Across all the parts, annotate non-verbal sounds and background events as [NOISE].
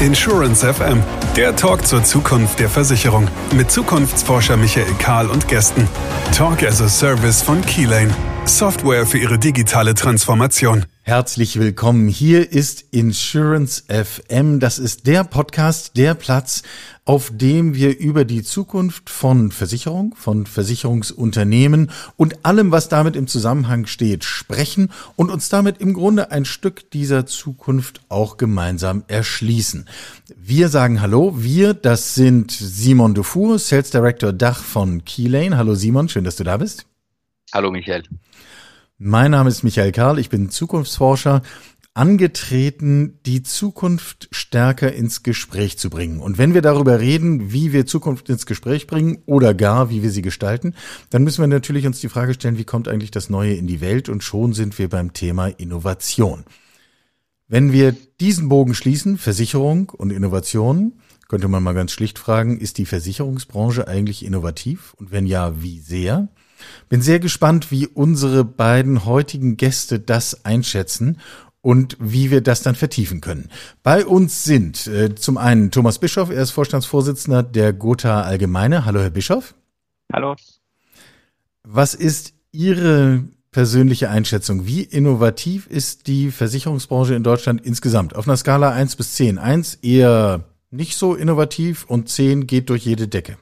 Insurance FM, der Talk zur Zukunft der Versicherung mit Zukunftsforscher Michael Kahl und Gästen. Talk as a Service von Keylane. Software für Ihre digitale Transformation. Herzlich willkommen. Hier ist Insurance FM. Das ist der Podcast, der Platz, auf dem wir über die Zukunft von Versicherung, von Versicherungsunternehmen und allem, was damit im Zusammenhang steht, sprechen und uns damit im Grunde ein Stück dieser Zukunft auch gemeinsam erschließen. Wir sagen Hallo. Wir, das sind Simon Dufour, Sales Director Dach von Keylane. Hallo Simon, schön, dass du da bist. Hallo Michael. Mein Name ist Michael Karl, ich bin Zukunftsforscher, angetreten, die Zukunft stärker ins Gespräch zu bringen. Und wenn wir darüber reden, wie wir Zukunft ins Gespräch bringen oder gar, wie wir sie gestalten, dann müssen wir natürlich uns die Frage stellen, wie kommt eigentlich das Neue in die Welt? Und schon sind wir beim Thema Innovation. Wenn wir diesen Bogen schließen, Versicherung und Innovation, könnte man mal ganz schlicht fragen, ist die Versicherungsbranche eigentlich innovativ? Und wenn ja, wie sehr? Bin sehr gespannt, wie unsere beiden heutigen Gäste das einschätzen und wie wir das dann vertiefen können. Bei uns sind äh, zum einen Thomas Bischoff, er ist Vorstandsvorsitzender der Gotha Allgemeine. Hallo, Herr Bischoff. Hallo. Was ist Ihre persönliche Einschätzung? Wie innovativ ist die Versicherungsbranche in Deutschland insgesamt? Auf einer Skala eins bis zehn. Eins eher nicht so innovativ und zehn geht durch jede Decke.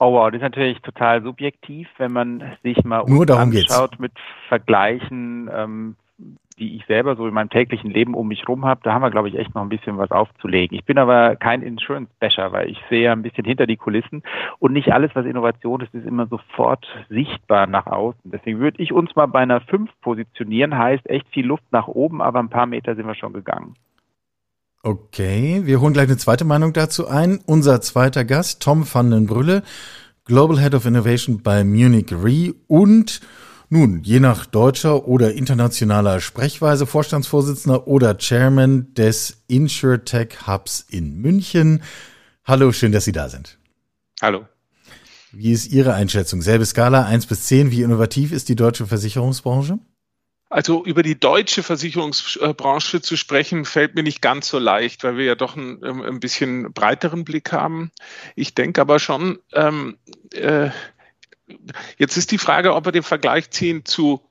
Oh wow, das ist natürlich total subjektiv, wenn man sich mal Nur anschaut geht's. mit Vergleichen, ähm, die ich selber so in meinem täglichen Leben um mich rum habe, da haben wir, glaube ich, echt noch ein bisschen was aufzulegen. Ich bin aber kein Insurance-Basher, weil ich sehe ein bisschen hinter die Kulissen und nicht alles, was Innovation ist, ist immer sofort sichtbar nach außen. Deswegen würde ich uns mal bei einer 5 positionieren, heißt echt viel Luft nach oben, aber ein paar Meter sind wir schon gegangen. Okay, wir holen gleich eine zweite Meinung dazu ein. Unser zweiter Gast, Tom van den Brülle, Global Head of Innovation bei Munich Re und nun, je nach deutscher oder internationaler Sprechweise Vorstandsvorsitzender oder Chairman des InsurTech Hubs in München. Hallo, schön, dass Sie da sind. Hallo. Wie ist Ihre Einschätzung? Selbe Skala, eins bis zehn. Wie innovativ ist die deutsche Versicherungsbranche? Also über die deutsche Versicherungsbranche zu sprechen, fällt mir nicht ganz so leicht, weil wir ja doch ein, ein bisschen breiteren Blick haben. Ich denke aber schon, ähm, äh, jetzt ist die Frage, ob wir den Vergleich ziehen zu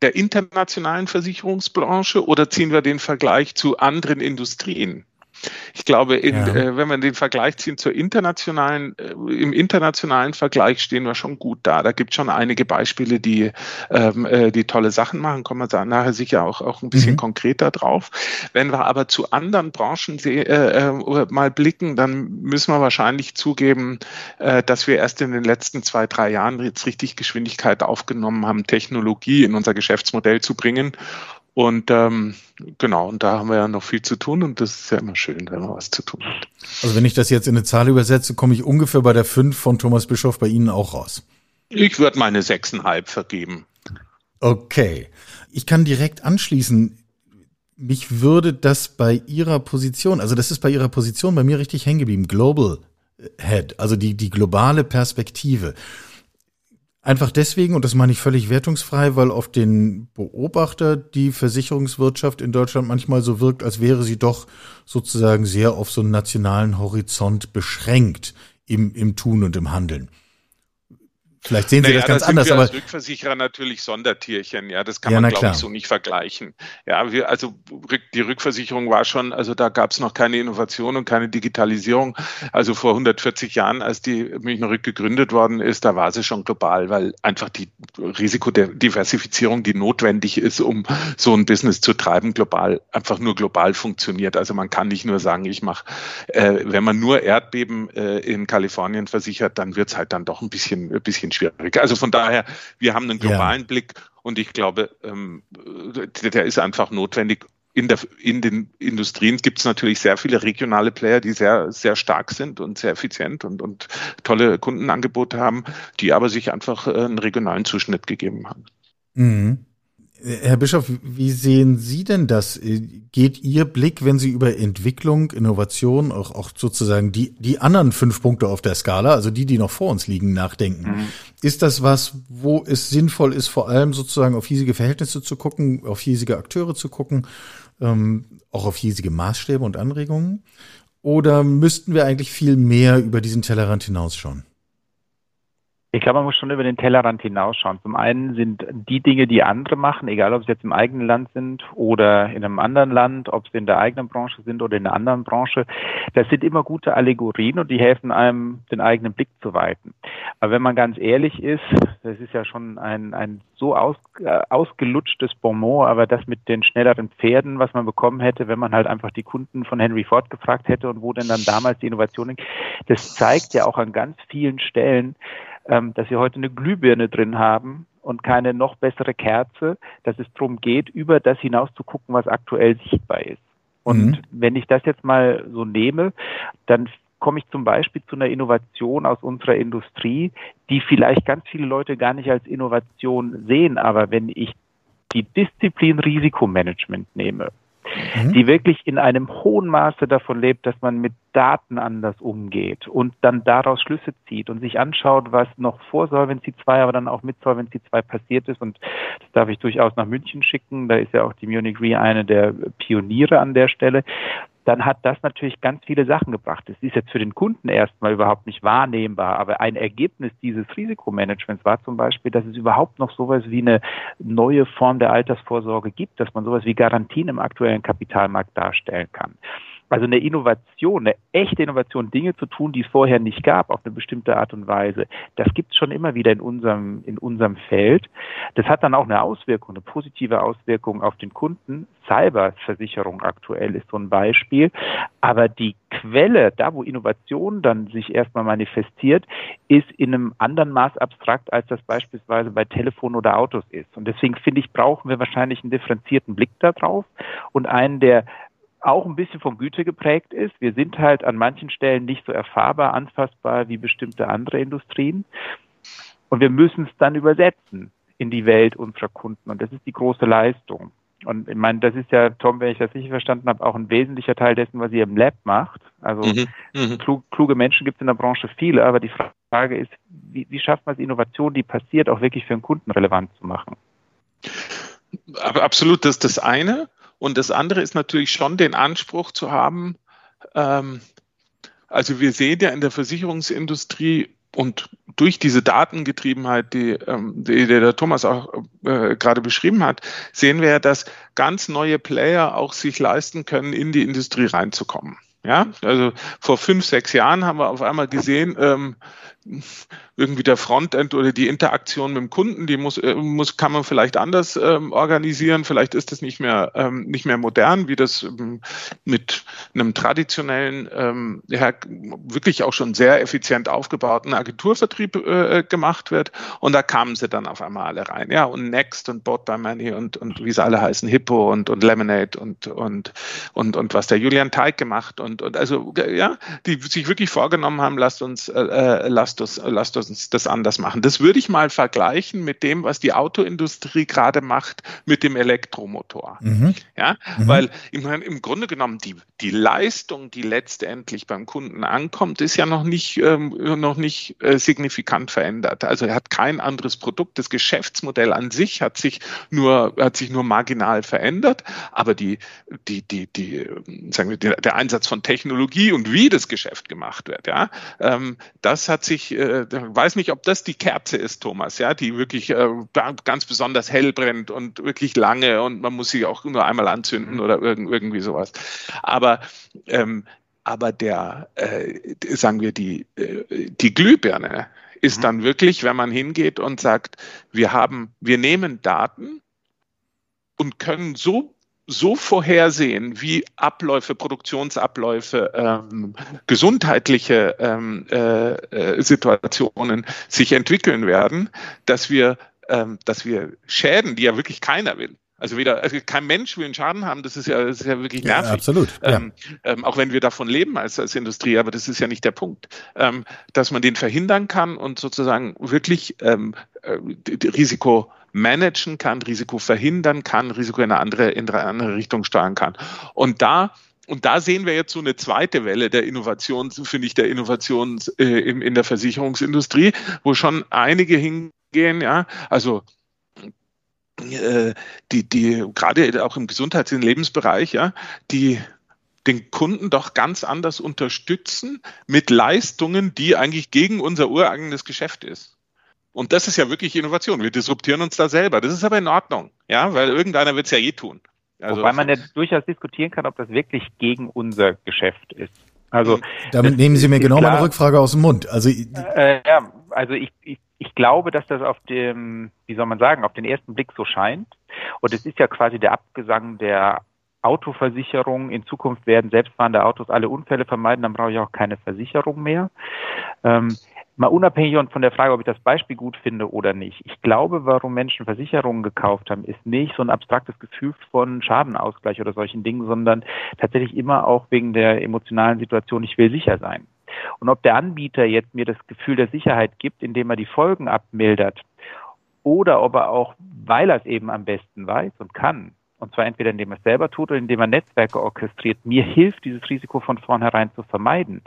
der internationalen Versicherungsbranche oder ziehen wir den Vergleich zu anderen Industrien? Ich glaube, in, ja. äh, wenn wir den Vergleich ziehen zur internationalen, äh, im internationalen Vergleich stehen wir schon gut da. Da gibt es schon einige Beispiele, die, ähm, äh, die tolle Sachen machen. Kommen wir da nachher sicher auch, auch ein bisschen mhm. konkreter drauf. Wenn wir aber zu anderen Branchen äh, äh, mal blicken, dann müssen wir wahrscheinlich zugeben, äh, dass wir erst in den letzten zwei, drei Jahren jetzt richtig Geschwindigkeit aufgenommen haben, Technologie in unser Geschäftsmodell zu bringen. Und ähm, genau, und da haben wir ja noch viel zu tun und das ist ja immer schön, wenn man was zu tun hat. Also wenn ich das jetzt in eine Zahl übersetze, komme ich ungefähr bei der 5 von Thomas Bischof bei Ihnen auch raus. Ich würde meine 6,5 vergeben. Okay. Ich kann direkt anschließen. Mich würde das bei Ihrer Position, also das ist bei Ihrer Position bei mir richtig hängen geblieben. Global Head, also die, die globale Perspektive. Einfach deswegen, und das meine ich völlig wertungsfrei, weil auf den Beobachter die Versicherungswirtschaft in Deutschland manchmal so wirkt, als wäre sie doch sozusagen sehr auf so einen nationalen Horizont beschränkt im, im Tun und im Handeln. Vielleicht sehen Sie naja, das ganz das anders, wir aber als Rückversicherer natürlich Sondertierchen, ja, das kann ja, man glaube ich so nicht vergleichen. Ja, wir, also die Rückversicherung war schon, also da gab es noch keine Innovation und keine Digitalisierung. Also vor 140 Jahren, als die Münchner Rück gegründet worden ist, da war sie schon global, weil einfach die Risikodiversifizierung, die notwendig ist, um so ein Business zu treiben, global einfach nur global funktioniert. Also man kann nicht nur sagen, ich mache, äh, wenn man nur Erdbeben äh, in Kalifornien versichert, dann wird es halt dann doch ein bisschen, ein bisschen bisschen schwierig. Also von daher, wir haben einen globalen ja. Blick und ich glaube, ähm, der ist einfach notwendig. In, der, in den Industrien gibt es natürlich sehr viele regionale Player, die sehr, sehr stark sind und sehr effizient und, und tolle Kundenangebote haben, die aber sich einfach äh, einen regionalen Zuschnitt gegeben haben. Mhm. Herr Bischof, wie sehen Sie denn das? Geht Ihr Blick, wenn Sie über Entwicklung, Innovation, auch, auch sozusagen die, die anderen fünf Punkte auf der Skala, also die, die noch vor uns liegen, nachdenken? Mhm. Ist das was, wo es sinnvoll ist, vor allem sozusagen auf hiesige Verhältnisse zu gucken, auf hiesige Akteure zu gucken, ähm, auch auf hiesige Maßstäbe und Anregungen? Oder müssten wir eigentlich viel mehr über diesen Tellerrand hinausschauen? Ich glaube, man muss schon über den Tellerrand hinausschauen. Zum einen sind die Dinge, die andere machen, egal ob es jetzt im eigenen Land sind oder in einem anderen Land, ob sie in der eigenen Branche sind oder in einer anderen Branche, das sind immer gute Allegorien und die helfen einem, den eigenen Blick zu weiten. Aber wenn man ganz ehrlich ist, das ist ja schon ein, ein so aus, äh, ausgelutschtes Bonmot, aber das mit den schnelleren Pferden, was man bekommen hätte, wenn man halt einfach die Kunden von Henry Ford gefragt hätte und wo denn dann damals die Innovationen, das zeigt ja auch an ganz vielen Stellen, ähm, dass wir heute eine Glühbirne drin haben und keine noch bessere Kerze, dass es darum geht, über das hinaus zu gucken, was aktuell sichtbar ist. Und mhm. wenn ich das jetzt mal so nehme, dann komme ich zum Beispiel zu einer Innovation aus unserer Industrie, die vielleicht ganz viele Leute gar nicht als Innovation sehen. Aber wenn ich die Disziplin Risikomanagement nehme, mhm. die wirklich in einem hohen Maße davon lebt, dass man mit Daten anders umgeht und dann daraus Schlüsse zieht und sich anschaut, was noch vor Solvency 2, aber dann auch mit Solvency 2 passiert ist. Und das darf ich durchaus nach München schicken. Da ist ja auch die Munich Re eine der Pioniere an der Stelle dann hat das natürlich ganz viele Sachen gebracht. Es ist jetzt für den Kunden erstmal überhaupt nicht wahrnehmbar, aber ein Ergebnis dieses Risikomanagements war zum Beispiel, dass es überhaupt noch sowas wie eine neue Form der Altersvorsorge gibt, dass man sowas wie Garantien im aktuellen Kapitalmarkt darstellen kann. Also eine Innovation, eine echte Innovation, Dinge zu tun, die es vorher nicht gab, auf eine bestimmte Art und Weise, das gibt es schon immer wieder in unserem, in unserem Feld. Das hat dann auch eine Auswirkung, eine positive Auswirkung auf den Kunden. Cyberversicherung aktuell ist so ein Beispiel. Aber die Quelle, da wo Innovation dann sich erstmal manifestiert, ist in einem anderen Maß abstrakt, als das beispielsweise bei Telefon oder Autos ist. Und deswegen finde ich, brauchen wir wahrscheinlich einen differenzierten Blick darauf und einen, der auch ein bisschen von Güte geprägt ist. Wir sind halt an manchen Stellen nicht so erfahrbar, anfassbar wie bestimmte andere Industrien. Und wir müssen es dann übersetzen in die Welt unserer Kunden. Und das ist die große Leistung. Und ich meine, das ist ja, Tom, wenn ich das richtig verstanden habe, auch ein wesentlicher Teil dessen, was ihr im Lab macht. Also mhm, mhm. klug, kluge Menschen gibt es in der Branche viele, aber die Frage ist, wie, wie schafft man es, Innovation, die passiert, auch wirklich für den Kunden relevant zu machen? Absolut, das ist das eine. Und das andere ist natürlich schon den Anspruch zu haben, ähm, also wir sehen ja in der Versicherungsindustrie und durch diese Datengetriebenheit, die, ähm, die, der Thomas auch äh, gerade beschrieben hat, sehen wir ja, dass ganz neue Player auch sich leisten können, in die Industrie reinzukommen. Ja, also vor fünf, sechs Jahren haben wir auf einmal gesehen, ähm, irgendwie der Frontend oder die Interaktion mit dem Kunden, die muss, äh, muss kann man vielleicht anders ähm, organisieren. Vielleicht ist das nicht mehr ähm, nicht mehr modern, wie das ähm, mit einem traditionellen, ähm, wirklich auch schon sehr effizient aufgebauten Agenturvertrieb äh, gemacht wird. Und da kamen sie dann auf einmal alle rein. Ja, und Next und Bought by Money und und wie sie alle heißen, Hippo und und Lemonade und und und und was der Julian Teig gemacht und und also ja, die sich wirklich vorgenommen haben, lasst uns äh, äh lasst uns lasst uns uns das anders machen. Das würde ich mal vergleichen mit dem, was die Autoindustrie gerade macht mit dem Elektromotor. Mhm. Ja, mhm. weil im, im, Grunde genommen die, die Leistung, die letztendlich beim Kunden ankommt, ist ja noch nicht, ähm, noch nicht äh, signifikant verändert. Also er hat kein anderes Produkt. Das Geschäftsmodell an sich hat sich nur, hat sich nur marginal verändert, aber die, die, die, die, sagen wir, der Einsatz von Technologie und wie das Geschäft gemacht wird, ja, ähm, das hat sich, äh, weiß nicht, ob das die Kerze ist, Thomas, ja, die wirklich äh, ganz besonders hell brennt und wirklich lange und man muss sie auch nur einmal anzünden oder irgend, irgendwie sowas. Aber ähm, aber der, äh, sagen wir, die, äh, die Glühbirne ist mhm. dann wirklich, wenn man hingeht und sagt, wir haben, wir nehmen Daten und können so so vorhersehen, wie Abläufe, Produktionsabläufe, ähm, gesundheitliche ähm, äh, äh, Situationen sich entwickeln werden, dass wir, ähm, dass wir Schäden, die ja wirklich keiner will, also weder, also kein Mensch will einen Schaden haben, das ist ja, das ist ja wirklich nervig. Ja, absolut. Ja. Ähm, ähm, auch wenn wir davon leben als, als Industrie, aber das ist ja nicht der Punkt. Ähm, dass man den verhindern kann und sozusagen wirklich ähm, äh, Risiko managen kann, Risiko verhindern kann, Risiko in eine andere, in eine andere Richtung steuern kann. Und da und da sehen wir jetzt so eine zweite Welle der Innovation, finde ich, der Innovation äh, in, in der Versicherungsindustrie, wo schon einige hingehen, ja, also äh, die, die gerade auch im Gesundheits- und Lebensbereich, ja, die den Kunden doch ganz anders unterstützen mit Leistungen, die eigentlich gegen unser ureigenes Geschäft ist. Und das ist ja wirklich Innovation. Wir disruptieren uns da selber. Das ist aber in Ordnung, ja, weil irgendeiner wird es ja eh tun. Also Wobei man ja durchaus diskutieren kann, ob das wirklich gegen unser Geschäft ist. Also damit nehmen Sie mir genau klar, meine Rückfrage aus dem Mund. Also äh, ja, also ich, ich, ich glaube, dass das auf dem, wie soll man sagen, auf den ersten Blick so scheint. Und es ist ja quasi der Abgesang der Autoversicherung. In Zukunft werden selbstfahrende Autos alle Unfälle vermeiden, dann brauche ich auch keine Versicherung mehr. Ähm, mal unabhängig von der Frage, ob ich das Beispiel gut finde oder nicht. Ich glaube, warum Menschen Versicherungen gekauft haben, ist nicht so ein abstraktes Gefühl von Schadenausgleich oder solchen Dingen, sondern tatsächlich immer auch wegen der emotionalen Situation, ich will sicher sein. Und ob der Anbieter jetzt mir das Gefühl der Sicherheit gibt, indem er die Folgen abmildert, oder ob er auch, weil er es eben am besten weiß und kann, und zwar entweder indem er es selber tut oder indem er Netzwerke orchestriert, mir hilft, dieses Risiko von vornherein zu vermeiden,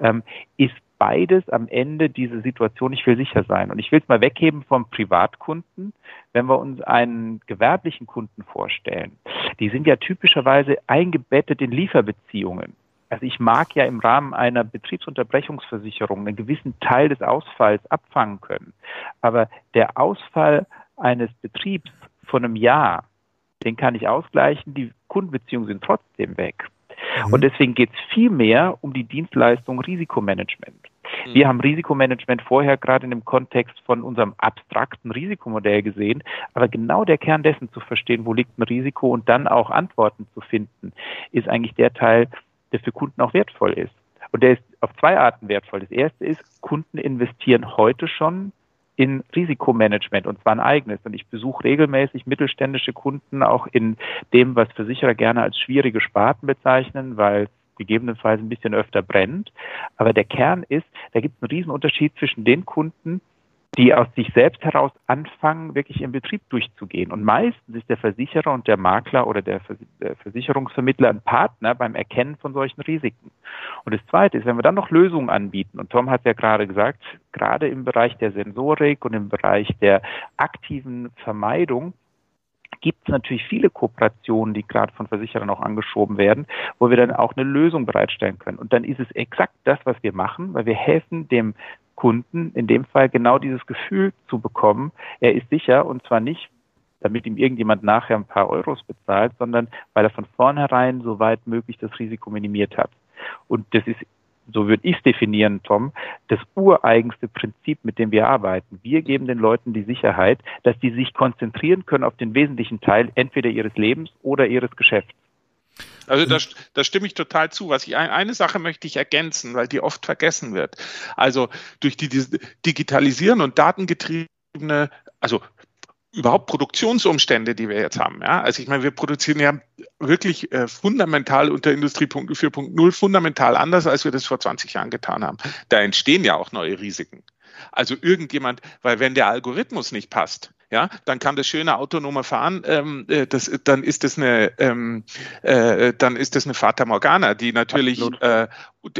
ähm, ist beides am Ende diese Situation, ich will sicher sein. Und ich will es mal wegheben vom Privatkunden, wenn wir uns einen gewerblichen Kunden vorstellen. Die sind ja typischerweise eingebettet in Lieferbeziehungen. Also ich mag ja im Rahmen einer Betriebsunterbrechungsversicherung einen gewissen Teil des Ausfalls abfangen können. Aber der Ausfall eines Betriebs von einem Jahr, den kann ich ausgleichen, die Kundenbeziehungen sind trotzdem weg. Mhm. Und deswegen geht es viel mehr um die Dienstleistung Risikomanagement. Mhm. Wir haben Risikomanagement vorher gerade in dem Kontext von unserem abstrakten Risikomodell gesehen, aber genau der Kern dessen zu verstehen, wo liegt ein Risiko und dann auch Antworten zu finden, ist eigentlich der Teil, der für Kunden auch wertvoll ist. Und der ist auf zwei Arten wertvoll. Das erste ist, Kunden investieren heute schon in Risikomanagement und zwar ein eigenes. Und ich besuche regelmäßig mittelständische Kunden auch in dem, was Versicherer gerne als schwierige Sparten bezeichnen, weil gegebenenfalls ein bisschen öfter brennt. Aber der Kern ist, da gibt es einen Riesenunterschied zwischen den Kunden, die aus sich selbst heraus anfangen, wirklich im Betrieb durchzugehen. Und meistens ist der Versicherer und der Makler oder der Versicherungsvermittler ein Partner beim Erkennen von solchen Risiken. Und das Zweite ist, wenn wir dann noch Lösungen anbieten, und Tom hat ja gerade gesagt, gerade im Bereich der Sensorik und im Bereich der aktiven Vermeidung, gibt es natürlich viele Kooperationen, die gerade von Versicherern auch angeschoben werden, wo wir dann auch eine Lösung bereitstellen können. Und dann ist es exakt das, was wir machen, weil wir helfen dem Kunden in dem Fall genau dieses Gefühl zu bekommen, er ist sicher und zwar nicht, damit ihm irgendjemand nachher ein paar Euros bezahlt, sondern weil er von vornherein so weit möglich das Risiko minimiert hat. Und das ist, so würde ich es definieren, Tom, das ureigenste Prinzip, mit dem wir arbeiten. Wir geben den Leuten die Sicherheit, dass die sich konzentrieren können auf den wesentlichen Teil entweder ihres Lebens oder ihres Geschäfts. Also da, da stimme ich total zu. Was ich eine Sache möchte ich ergänzen, weil die oft vergessen wird. Also durch die, die Digitalisieren und datengetriebene, also überhaupt Produktionsumstände, die wir jetzt haben. Ja? Also ich meine, wir produzieren ja wirklich äh, fundamental unter Industrie 4.0 fundamental anders, als wir das vor 20 Jahren getan haben. Da entstehen ja auch neue Risiken. Also irgendjemand, weil wenn der Algorithmus nicht passt, ja, dann kann das schöne autonome Fahren, ähm, äh, das, dann ist das eine, ähm, äh, dann ist das eine Fata Morgana, die natürlich äh,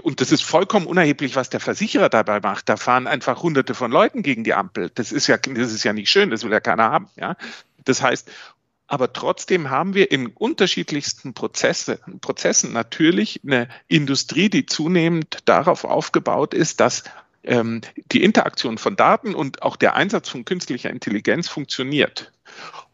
und das ist vollkommen unerheblich, was der Versicherer dabei macht. Da fahren einfach Hunderte von Leuten gegen die Ampel. Das ist ja, das ist ja nicht schön, das will ja keiner haben. Ja, das heißt, aber trotzdem haben wir in unterschiedlichsten Prozesse, Prozessen natürlich eine Industrie, die zunehmend darauf aufgebaut ist, dass ähm, die Interaktion von Daten und auch der Einsatz von künstlicher Intelligenz funktioniert.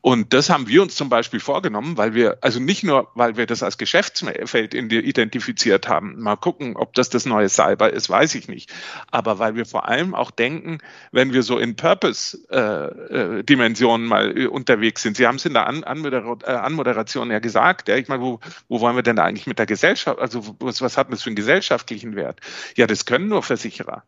Und das haben wir uns zum Beispiel vorgenommen, weil wir, also nicht nur, weil wir das als Geschäftsfeld identifiziert haben, mal gucken, ob das das neue Cyber ist, weiß ich nicht, aber weil wir vor allem auch denken, wenn wir so in Purpose-Dimensionen äh, äh, mal äh, unterwegs sind. Sie haben es in der An Anmoder Anmoderation ja gesagt, ja, ich meine, wo, wo wollen wir denn eigentlich mit der Gesellschaft, also was, was hat das für einen gesellschaftlichen Wert? Ja, das können nur Versicherer.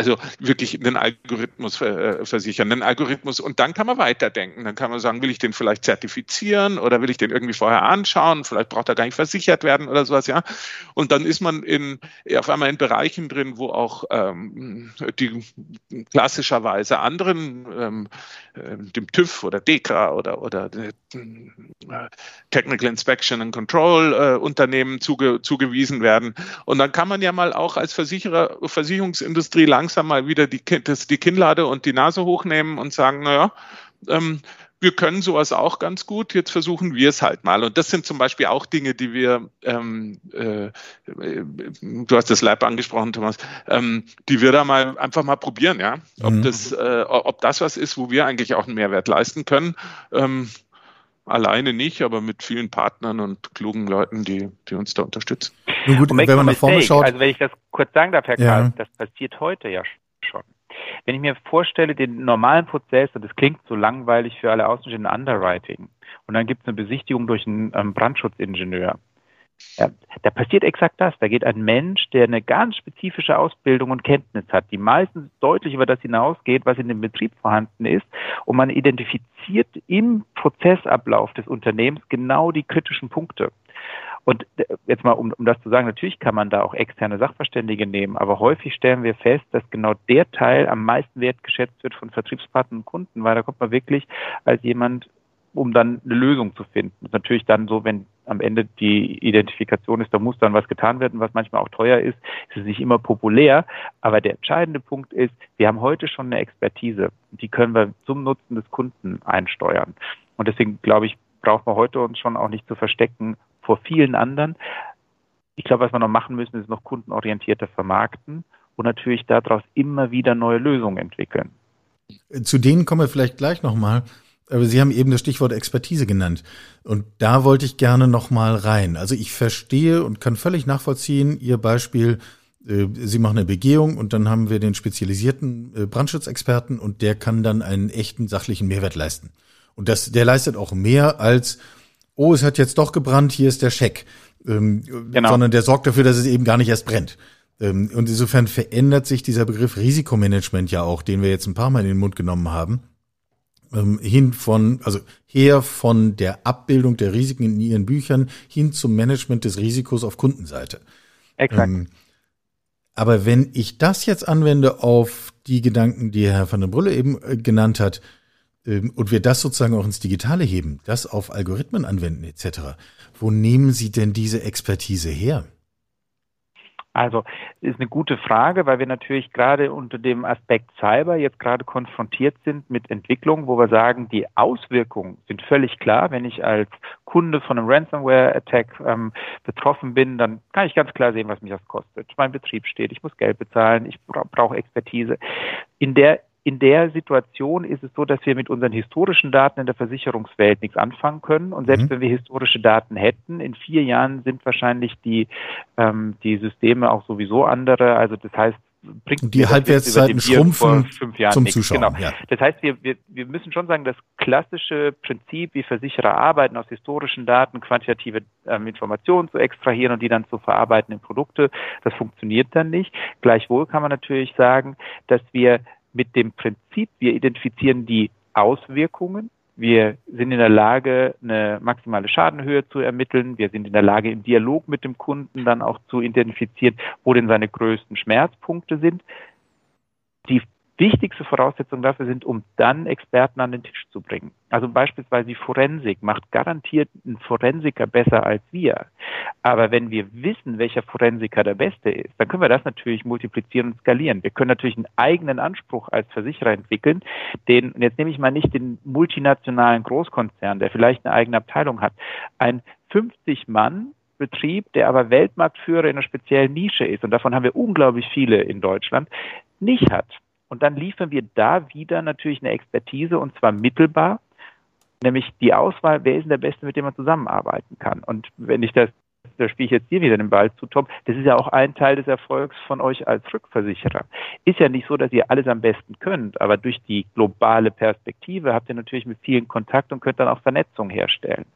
Also wirklich einen Algorithmus äh, versichern, einen Algorithmus. Und dann kann man weiterdenken. Dann kann man sagen, will ich den vielleicht zertifizieren oder will ich den irgendwie vorher anschauen? Vielleicht braucht er gar nicht versichert werden oder sowas, ja. Und dann ist man in, auf einmal in Bereichen drin, wo auch ähm, die klassischerweise anderen, ähm, äh, dem TÜV oder DEKRA oder, oder äh, Technical Inspection and Control äh, Unternehmen zuge, zugewiesen werden. Und dann kann man ja mal auch als Versicherer, Versicherungsindustrie langsam mal wieder die, das, die Kinnlade und die Nase hochnehmen und sagen, naja, ähm, wir können sowas auch ganz gut, jetzt versuchen wir es halt mal. Und das sind zum Beispiel auch Dinge, die wir, ähm, äh, du hast das Lab angesprochen, Thomas, ähm, die wir da mal einfach mal probieren, ja. Ob, mhm. das, äh, ob das was ist, wo wir eigentlich auch einen Mehrwert leisten können. Ähm, alleine nicht, aber mit vielen Partnern und klugen Leuten, die, die uns da unterstützen. Nun gut, wenn man nach vorne schaut. Also wenn ich das kurz sagen darf, Herr Karl, ja. das passiert heute ja schon. Wenn ich mir vorstelle, den normalen Prozess, und das klingt so langweilig für alle Außenstehenden, Underwriting, und dann gibt es eine Besichtigung durch einen ähm, Brandschutzingenieur. Ja, da passiert exakt das. Da geht ein Mensch, der eine ganz spezifische Ausbildung und Kenntnis hat, die meistens deutlich über das hinausgeht, was in dem Betrieb vorhanden ist, und man identifiziert im Prozessablauf des Unternehmens genau die kritischen Punkte. Und äh, jetzt mal, um, um das zu sagen, natürlich kann man da auch externe Sachverständige nehmen, aber häufig stellen wir fest, dass genau der Teil am meisten wertgeschätzt wird von Vertriebspartnern und Kunden, weil da kommt man wirklich als jemand, um dann eine Lösung zu finden. Das ist natürlich dann so, wenn am Ende die Identifikation ist, da muss dann was getan werden, was manchmal auch teuer ist, ist es nicht immer populär. Aber der entscheidende Punkt ist, wir haben heute schon eine Expertise. Die können wir zum Nutzen des Kunden einsteuern. Und deswegen glaube ich, braucht man heute uns schon auch nicht zu verstecken vor vielen anderen. Ich glaube, was wir noch machen müssen, ist noch kundenorientierter vermarkten und natürlich daraus immer wieder neue Lösungen entwickeln. Zu denen kommen wir vielleicht gleich nochmal. Aber Sie haben eben das Stichwort Expertise genannt. Und da wollte ich gerne nochmal rein. Also ich verstehe und kann völlig nachvollziehen Ihr Beispiel. Äh, Sie machen eine Begehung und dann haben wir den spezialisierten äh, Brandschutzexperten und der kann dann einen echten sachlichen Mehrwert leisten. Und das, der leistet auch mehr als oh, es hat jetzt doch gebrannt, hier ist der Scheck. Ähm, genau. Sondern der sorgt dafür, dass es eben gar nicht erst brennt. Ähm, und insofern verändert sich dieser Begriff Risikomanagement ja auch, den wir jetzt ein paar Mal in den Mund genommen haben, ähm, hin von, also her von der Abbildung der Risiken in Ihren Büchern hin zum Management des Risikos auf Kundenseite. Exakt. Ähm, aber wenn ich das jetzt anwende auf die Gedanken, die Herr van der Brülle eben äh, genannt hat, und wir das sozusagen auch ins Digitale heben, das auf Algorithmen anwenden etc., wo nehmen Sie denn diese Expertise her? Also ist eine gute Frage, weil wir natürlich gerade unter dem Aspekt Cyber jetzt gerade konfrontiert sind mit Entwicklungen, wo wir sagen, die Auswirkungen sind völlig klar. Wenn ich als Kunde von einem Ransomware-Attack ähm, betroffen bin, dann kann ich ganz klar sehen, was mich das kostet. Mein Betrieb steht, ich muss Geld bezahlen, ich brauche Expertise. In der in der Situation ist es so, dass wir mit unseren historischen Daten in der Versicherungswelt nichts anfangen können. Und selbst mhm. wenn wir historische Daten hätten, in vier Jahren sind wahrscheinlich die, ähm, die Systeme auch sowieso andere. Also das heißt, bringt die Halbwertszeiten schrumpfen zum nichts. Zuschauen. Genau. Ja. Das heißt, wir, wir, wir müssen schon sagen, das klassische Prinzip, wie Versicherer arbeiten, aus historischen Daten quantitative ähm, Informationen zu extrahieren und die dann zu verarbeiten in Produkte, das funktioniert dann nicht. Gleichwohl kann man natürlich sagen, dass wir mit dem Prinzip, wir identifizieren die Auswirkungen, wir sind in der Lage, eine maximale Schadenhöhe zu ermitteln. Wir sind in der Lage, im Dialog mit dem Kunden dann auch zu identifizieren, wo denn seine größten Schmerzpunkte sind. Die wichtigste Voraussetzung dafür sind, um dann Experten an den Tisch zu bringen. Also beispielsweise die Forensik macht garantiert einen Forensiker besser als wir. Aber wenn wir wissen, welcher Forensiker der beste ist, dann können wir das natürlich multiplizieren und skalieren. Wir können natürlich einen eigenen Anspruch als Versicherer entwickeln, den, und jetzt nehme ich mal nicht den multinationalen Großkonzern, der vielleicht eine eigene Abteilung hat, ein 50 Mann Betrieb, der aber Weltmarktführer in einer speziellen Nische ist, und davon haben wir unglaublich viele in Deutschland, nicht hat. Und dann liefern wir da wieder natürlich eine Expertise und zwar mittelbar, nämlich die Auswahl, wer ist denn der Beste, mit dem man zusammenarbeiten kann. Und wenn ich das, da spiele ich jetzt hier wieder den Ball zu, Tom, das ist ja auch ein Teil des Erfolgs von euch als Rückversicherer. Ist ja nicht so, dass ihr alles am besten könnt, aber durch die globale Perspektive habt ihr natürlich mit vielen Kontakt und könnt dann auch Vernetzung herstellen.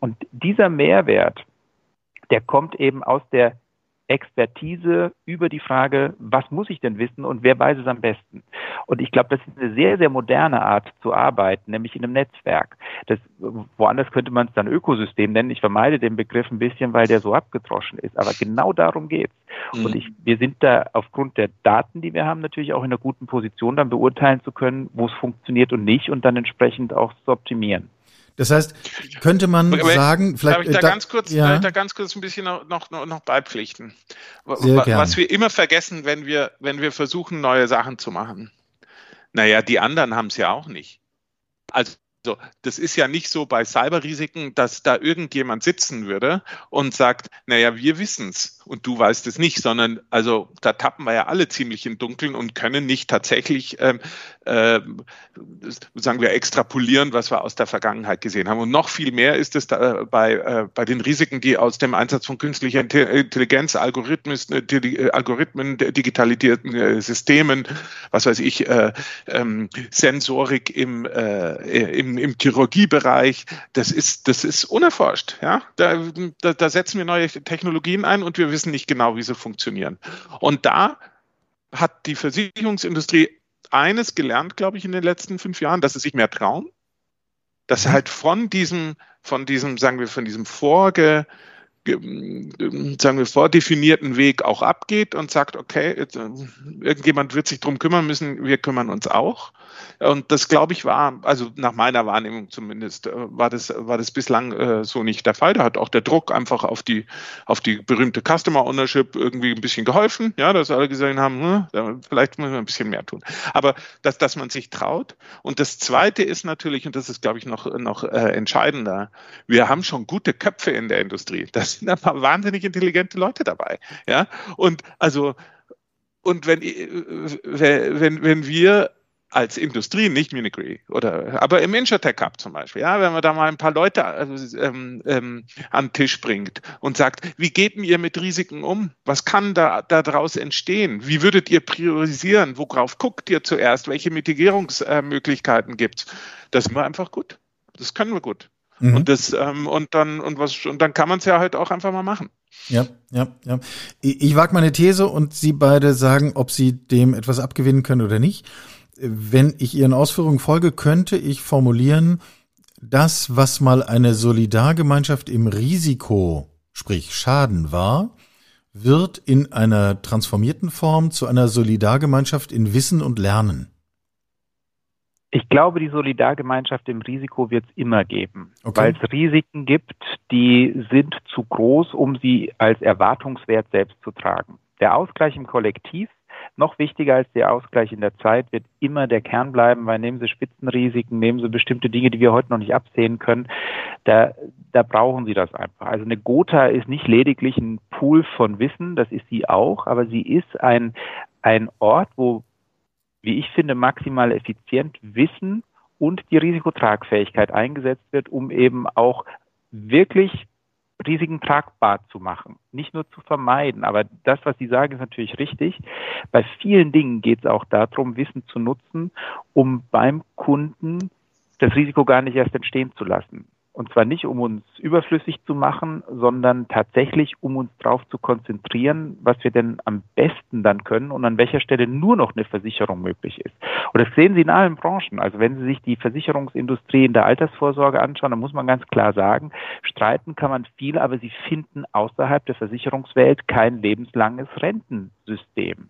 Und dieser Mehrwert, der kommt eben aus der Expertise über die Frage, was muss ich denn wissen und wer weiß es am besten. Und ich glaube, das ist eine sehr, sehr moderne Art zu arbeiten, nämlich in einem Netzwerk. Das, woanders könnte man es dann Ökosystem nennen. Ich vermeide den Begriff ein bisschen, weil der so abgedroschen ist. Aber genau darum geht's. Mhm. Und ich, wir sind da aufgrund der Daten, die wir haben, natürlich auch in einer guten Position, dann beurteilen zu können, wo es funktioniert und nicht und dann entsprechend auch zu optimieren. Das heißt, könnte man Aber sagen, vielleicht. Darf ich da, da, ganz kurz, ja. da ganz kurz ein bisschen noch, noch, noch beipflichten? Sehr Was wir immer vergessen, wenn wir, wenn wir versuchen, neue Sachen zu machen. Naja, die anderen haben es ja auch nicht. Also also das ist ja nicht so bei Cyberrisiken, dass da irgendjemand sitzen würde und sagt, naja, wir wissen's und du weißt es nicht, sondern also da tappen wir ja alle ziemlich im Dunkeln und können nicht tatsächlich, ähm, äh, sagen wir, extrapolieren, was wir aus der Vergangenheit gesehen haben. Und noch viel mehr ist es da äh, bei, äh, bei den Risiken, die aus dem Einsatz von künstlicher Intelligenz, Algorithmen, äh, Algorithmen digitalisierten äh, Systemen, was weiß ich, äh, ähm, Sensorik im, im, im Chirurgiebereich, das ist, das ist unerforscht. Ja? Da, da, da setzen wir neue Technologien ein und wir wissen nicht genau, wie sie funktionieren. Und da hat die Versicherungsindustrie eines gelernt, glaube ich, in den letzten fünf Jahren, dass sie sich mehr trauen, dass sie mhm. halt von diesem, von diesem, sagen wir, von diesem vorge, sagen wir, vordefinierten Weg auch abgeht und sagt, okay, äh, irgendjemand wird sich drum kümmern müssen, wir kümmern uns auch. Und das, glaube ich, war, also nach meiner Wahrnehmung zumindest, äh, war das, war das bislang äh, so nicht der Fall. Da hat auch der Druck einfach auf die, auf die berühmte Customer Ownership irgendwie ein bisschen geholfen, ja, dass alle gesehen haben, hm, vielleicht müssen wir ein bisschen mehr tun. Aber dass, dass man sich traut. Und das Zweite ist natürlich, und das ist, glaube ich, noch, noch entscheidender, wir haben schon gute Köpfe in der Industrie. Das sind ein paar wahnsinnig intelligente Leute dabei. Ja, und also, und wenn, wenn, wenn wir als Industrie, nicht Munich Re, oder, aber im Insurtech Cup zum Beispiel, ja, wenn man da mal ein paar Leute also, ähm, ähm, an den Tisch bringt und sagt, wie geht ihr mit Risiken um? Was kann da daraus entstehen? Wie würdet ihr priorisieren? Worauf guckt ihr zuerst? Welche Mitigierungsmöglichkeiten gibt es? Das sind wir einfach gut. Das können wir gut. Mhm. Und das, ähm, und dann, und was, und dann kann man es ja halt auch einfach mal machen. Ja, ja, ja. Ich, ich wage meine These und Sie beide sagen, ob Sie dem etwas abgewinnen können oder nicht. Wenn ich Ihren Ausführungen folge, könnte ich formulieren, das, was mal eine Solidargemeinschaft im Risiko, sprich Schaden war, wird in einer transformierten Form zu einer Solidargemeinschaft in Wissen und Lernen. Ich glaube, die Solidargemeinschaft im Risiko wird es immer geben, okay. weil es Risiken gibt, die sind zu groß, um sie als Erwartungswert selbst zu tragen. Der Ausgleich im Kollektiv, noch wichtiger als der Ausgleich in der Zeit, wird immer der Kern bleiben, weil nehmen Sie Spitzenrisiken, nehmen Sie bestimmte Dinge, die wir heute noch nicht absehen können, da, da brauchen Sie das einfach. Also eine Gotha ist nicht lediglich ein Pool von Wissen, das ist sie auch, aber sie ist ein, ein Ort, wo wie ich finde, maximal effizient Wissen und die Risikotragfähigkeit eingesetzt wird, um eben auch wirklich Risiken tragbar zu machen, nicht nur zu vermeiden. Aber das, was Sie sagen, ist natürlich richtig. Bei vielen Dingen geht es auch darum, Wissen zu nutzen, um beim Kunden das Risiko gar nicht erst entstehen zu lassen. Und zwar nicht, um uns überflüssig zu machen, sondern tatsächlich, um uns darauf zu konzentrieren, was wir denn am besten dann können und an welcher Stelle nur noch eine Versicherung möglich ist. Und das sehen Sie in allen Branchen. Also wenn Sie sich die Versicherungsindustrie in der Altersvorsorge anschauen, dann muss man ganz klar sagen, streiten kann man viel, aber Sie finden außerhalb der Versicherungswelt kein lebenslanges Rentensystem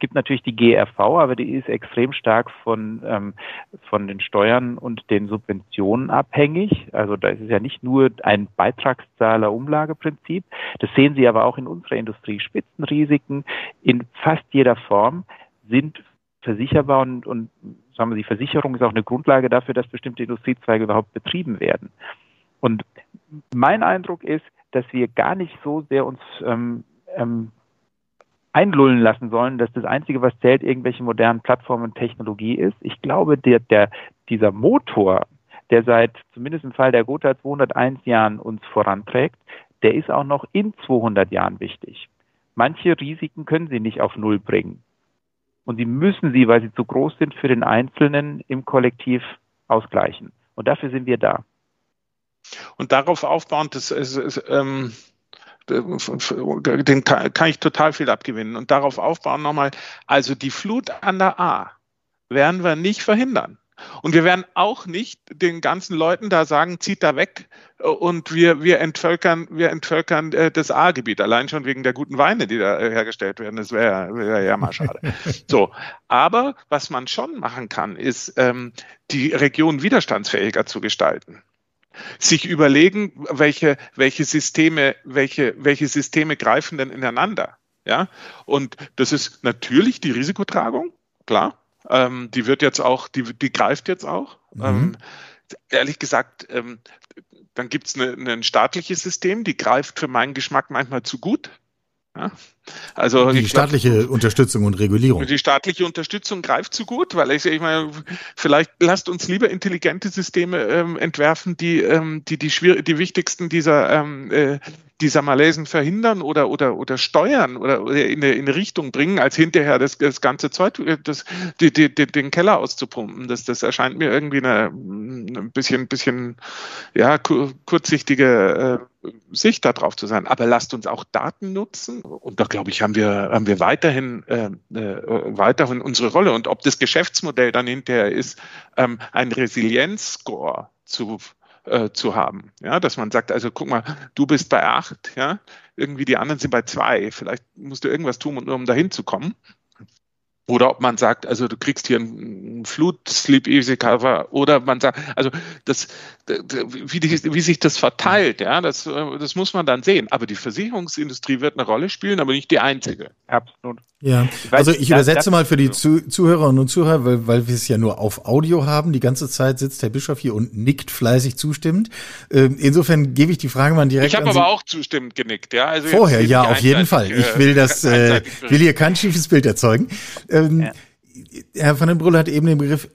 gibt natürlich die GRV, aber die ist extrem stark von, ähm, von den Steuern und den Subventionen abhängig. Also da ist es ja nicht nur ein Beitragszahler-Umlageprinzip. Das sehen Sie aber auch in unserer Industrie. Spitzenrisiken in fast jeder Form sind versicherbar und, und sagen wir, die Versicherung ist auch eine Grundlage dafür, dass bestimmte Industriezweige überhaupt betrieben werden. Und mein Eindruck ist, dass wir gar nicht so sehr uns ähm, ähm, einlullen lassen sollen, dass das Einzige, was zählt, irgendwelche modernen Plattformen und Technologie ist. Ich glaube, der, der, dieser Motor, der seit zumindest im Fall der Gotha 201 Jahren uns voranträgt, der ist auch noch in 200 Jahren wichtig. Manche Risiken können Sie nicht auf Null bringen. Und Sie müssen sie, weil sie zu groß sind, für den Einzelnen im Kollektiv ausgleichen. Und dafür sind wir da. Und darauf aufbauend, das ist, ist ähm den kann, kann ich total viel abgewinnen. Und darauf aufbauen nochmal, also die Flut an der A werden wir nicht verhindern. Und wir werden auch nicht den ganzen Leuten da sagen, zieht da weg äh, und wir, wir entvölkern, wir entvölkern äh, das A-Gebiet, allein schon wegen der guten Weine, die da äh, hergestellt werden. Das wäre wär ja mal schade. [LAUGHS] so, aber was man schon machen kann, ist, ähm, die Region widerstandsfähiger zu gestalten sich überlegen, welche, welche Systeme, welche, welche Systeme greifen denn ineinander. Ja, und das ist natürlich die Risikotragung, klar. Ähm, die wird jetzt auch, die, die greift jetzt auch. Mhm. Ähm, ehrlich gesagt, ähm, dann gibt es ne, ne, ein staatliches System, die greift für meinen Geschmack manchmal zu gut. Also die staatliche glaub, Unterstützung und Regulierung. Die staatliche Unterstützung greift zu gut, weil ich, ich meine, vielleicht lasst uns lieber intelligente Systeme ähm, entwerfen, die ähm, die die, die wichtigsten dieser ähm, äh, dieser Malaisen verhindern oder, oder, oder steuern oder, oder in, in Richtung bringen, als hinterher das, das ganze Zeug, das, die, die, die, den Keller auszupumpen. Das, das erscheint mir irgendwie eine, ein bisschen, bisschen ja, kurzsichtige äh, Sicht darauf zu sein. Aber lasst uns auch Daten nutzen. Und da glaube ich, haben wir, haben wir weiterhin, äh, äh, weiterhin unsere Rolle. Und ob das Geschäftsmodell dann hinterher ist, ähm, ein Resilienzscore zu äh, zu haben. Ja, dass man sagt, also guck mal, du bist bei acht, ja, irgendwie die anderen sind bei zwei. Vielleicht musst du irgendwas tun, um dahin zu kommen. Oder ob man sagt, also du kriegst hier einen Flut-Sleep Easy Cover oder man sagt, also das, wie, die, wie sich das verteilt, ja, das, das muss man dann sehen. Aber die Versicherungsindustrie wird eine Rolle spielen, aber nicht die einzige. Absolut. Ja, also ich übersetze mal für die Zuhörerinnen und Zuhörer, weil, weil wir es ja nur auf Audio haben. Die ganze Zeit sitzt Herr Bischof hier und nickt fleißig zustimmend. Ähm, insofern gebe ich die Frage mal direkt. Ich habe aber auch zustimmend genickt, ja. Also Vorher, ja, auf jeden Fall. Ich will das, äh, will hier kein schiefes Bild erzeugen. Ähm, ja. Herr van den Brüller hat eben den Begriff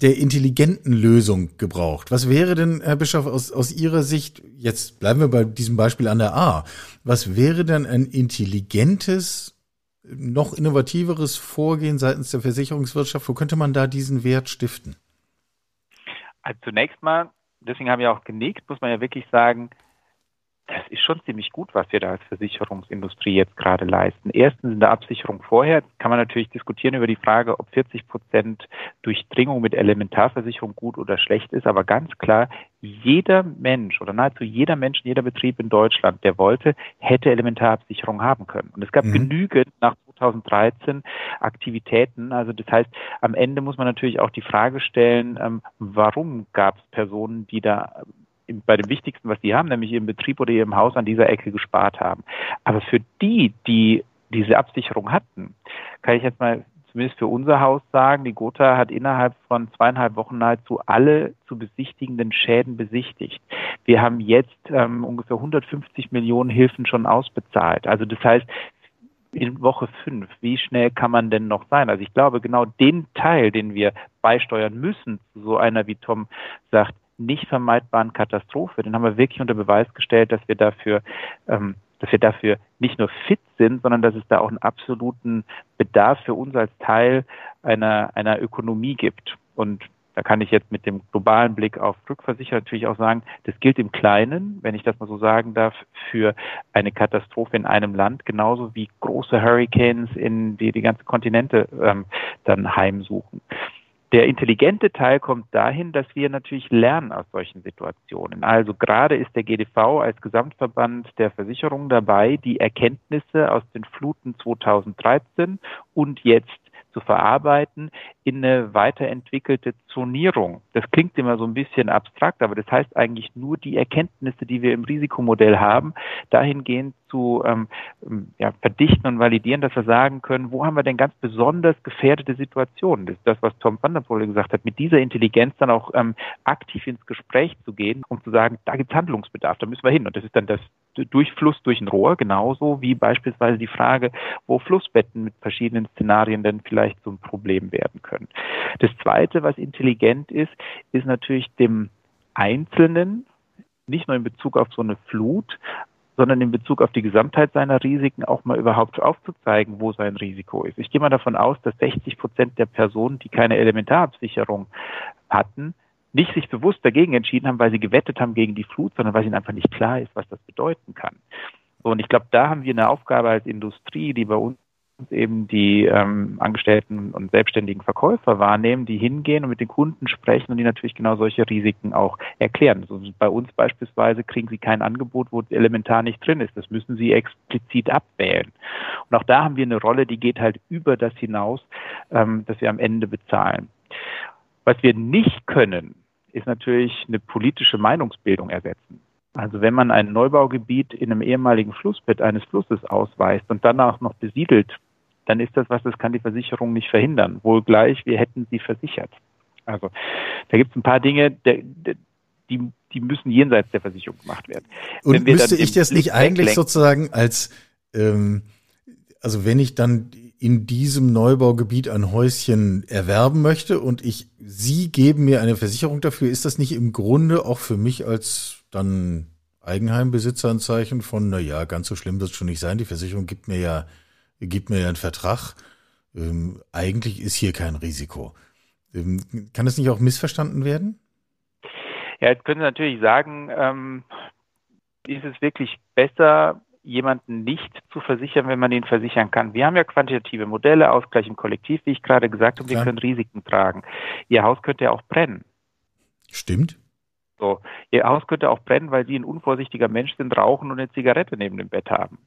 der intelligenten Lösung gebraucht. Was wäre denn, Herr Bischof, aus, aus Ihrer Sicht, jetzt bleiben wir bei diesem Beispiel an der A, was wäre denn ein intelligentes, noch innovativeres Vorgehen seitens der Versicherungswirtschaft? Wo könnte man da diesen Wert stiften? Also zunächst mal, deswegen haben wir auch genickt, muss man ja wirklich sagen, das ist schon ziemlich gut, was wir da als Versicherungsindustrie jetzt gerade leisten. Erstens in der Absicherung vorher kann man natürlich diskutieren über die Frage, ob 40 Prozent Durchdringung mit Elementarversicherung gut oder schlecht ist. Aber ganz klar, jeder Mensch oder nahezu jeder Mensch, jeder Betrieb in Deutschland, der wollte, hätte Elementarabsicherung haben können. Und es gab mhm. genügend nach 2013 Aktivitäten. Also das heißt, am Ende muss man natürlich auch die Frage stellen, ähm, warum gab es Personen, die da bei dem Wichtigsten, was die haben, nämlich ihrem Betrieb oder ihrem Haus an dieser Ecke gespart haben. Aber für die, die diese Absicherung hatten, kann ich jetzt mal zumindest für unser Haus sagen, die Gotha hat innerhalb von zweieinhalb Wochen nahezu alle zu besichtigenden Schäden besichtigt. Wir haben jetzt ähm, ungefähr 150 Millionen Hilfen schon ausbezahlt. Also das heißt, in Woche fünf, wie schnell kann man denn noch sein? Also ich glaube, genau den Teil, den wir beisteuern müssen zu so einer, wie Tom sagt, nicht vermeidbaren Katastrophe, den haben wir wirklich unter Beweis gestellt, dass wir dafür, ähm, dass wir dafür nicht nur fit sind, sondern dass es da auch einen absoluten Bedarf für uns als Teil einer, einer Ökonomie gibt. Und da kann ich jetzt mit dem globalen Blick auf Rückversicherer natürlich auch sagen, das gilt im Kleinen, wenn ich das mal so sagen darf, für eine Katastrophe in einem Land, genauso wie große Hurricanes in die die ganze Kontinente ähm, dann heimsuchen. Der intelligente Teil kommt dahin, dass wir natürlich lernen aus solchen Situationen. Also gerade ist der GDV als Gesamtverband der Versicherungen dabei, die Erkenntnisse aus den Fluten 2013 und jetzt zu verarbeiten in eine weiterentwickelte Zonierung. Das klingt immer so ein bisschen abstrakt, aber das heißt eigentlich nur die Erkenntnisse, die wir im Risikomodell haben, dahingehend zu ähm, ähm, ja, verdichten und validieren, dass wir sagen können, wo haben wir denn ganz besonders gefährdete Situationen? Das ist das, was Tom van der Poel gesagt hat, mit dieser Intelligenz dann auch ähm, aktiv ins Gespräch zu gehen, um zu sagen, da gibt es Handlungsbedarf, da müssen wir hin. Und das ist dann das Durchfluss durch ein Rohr, genauso wie beispielsweise die Frage, wo Flussbetten mit verschiedenen Szenarien denn vielleicht zum Problem werden können. Das Zweite, was intelligent ist, ist natürlich dem Einzelnen, nicht nur in Bezug auf so eine Flut, sondern in Bezug auf die Gesamtheit seiner Risiken auch mal überhaupt aufzuzeigen, wo sein Risiko ist. Ich gehe mal davon aus, dass 60 Prozent der Personen, die keine Elementarabsicherung hatten, nicht sich bewusst dagegen entschieden haben, weil sie gewettet haben gegen die Flut, sondern weil ihnen einfach nicht klar ist, was das bedeuten kann. So, und ich glaube, da haben wir eine Aufgabe als Industrie, die bei uns eben die ähm, Angestellten und selbstständigen Verkäufer wahrnehmen, die hingehen und mit den Kunden sprechen und die natürlich genau solche Risiken auch erklären. Also bei uns beispielsweise kriegen sie kein Angebot, wo elementar nicht drin ist. Das müssen sie explizit abwählen. Und auch da haben wir eine Rolle, die geht halt über das hinaus, ähm, dass wir am Ende bezahlen. Was wir nicht können, ist natürlich eine politische Meinungsbildung ersetzen. Also wenn man ein Neubaugebiet in einem ehemaligen Flussbett eines Flusses ausweist und danach noch besiedelt, dann ist das was, das kann die Versicherung nicht verhindern. Wohlgleich, wir hätten sie versichert. Also da gibt es ein paar Dinge, die, die müssen jenseits der Versicherung gemacht werden. Und müsste ich das nicht eigentlich sozusagen als, ähm, also wenn ich dann in diesem Neubaugebiet ein Häuschen erwerben möchte und ich, Sie geben mir eine Versicherung dafür, ist das nicht im Grunde auch für mich als dann Eigenheimbesitzer ein Zeichen von, na ja, ganz so schlimm wird es schon nicht sein, die Versicherung gibt mir ja gibt mir ja einen Vertrag. Ähm, eigentlich ist hier kein Risiko. Ähm, kann das nicht auch missverstanden werden? Ja, jetzt können Sie natürlich sagen, ähm, ist es wirklich besser, jemanden nicht zu versichern, wenn man ihn versichern kann. Wir haben ja quantitative Modelle, Ausgleich im Kollektiv, wie ich gerade gesagt habe, wir können Risiken tragen. Ihr Haus könnte ja auch brennen. Stimmt. So, Ihr Haus könnte auch brennen, weil Sie ein unvorsichtiger Mensch sind, rauchen und eine Zigarette neben dem Bett haben.